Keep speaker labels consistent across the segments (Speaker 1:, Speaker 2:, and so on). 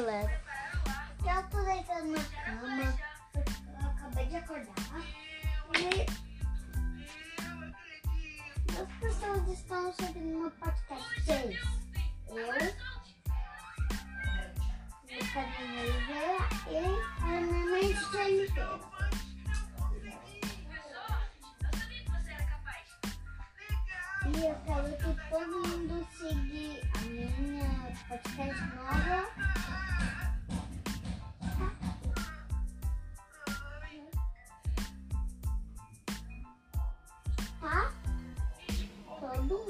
Speaker 1: galera.
Speaker 2: Eu tô deitando na cama. Eu acabei de acordar. E duas pessoas estão seguindo meu podcast. Seis. Eu. O Carlinhos Oliveira e a minha mãe de Oliveira. E eu quero que todo mundo Todo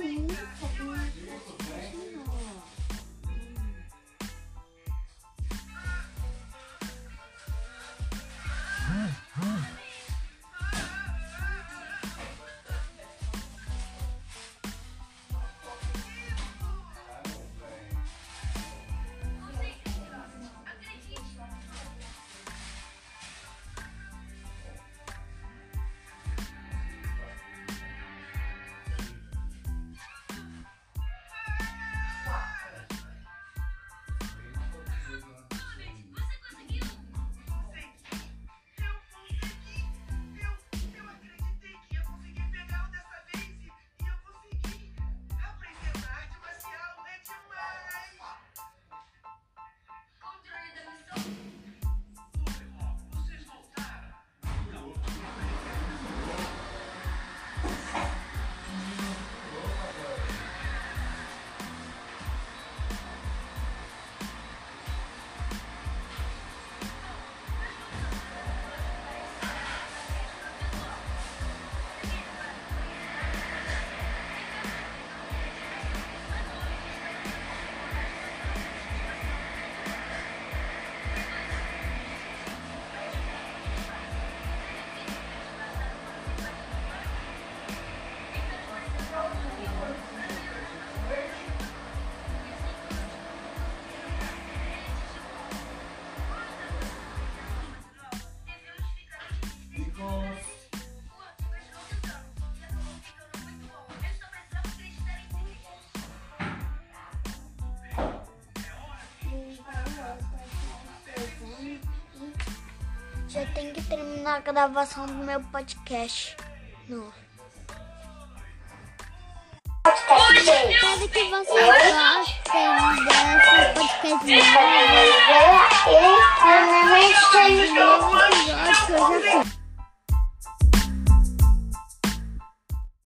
Speaker 1: Já tem que terminar a gravação do meu podcast. Não. Espero que vocês gostem desse podcast novo.
Speaker 2: Oliveira e a minha mãe de
Speaker 1: Esse novo episódio que eu já fiz.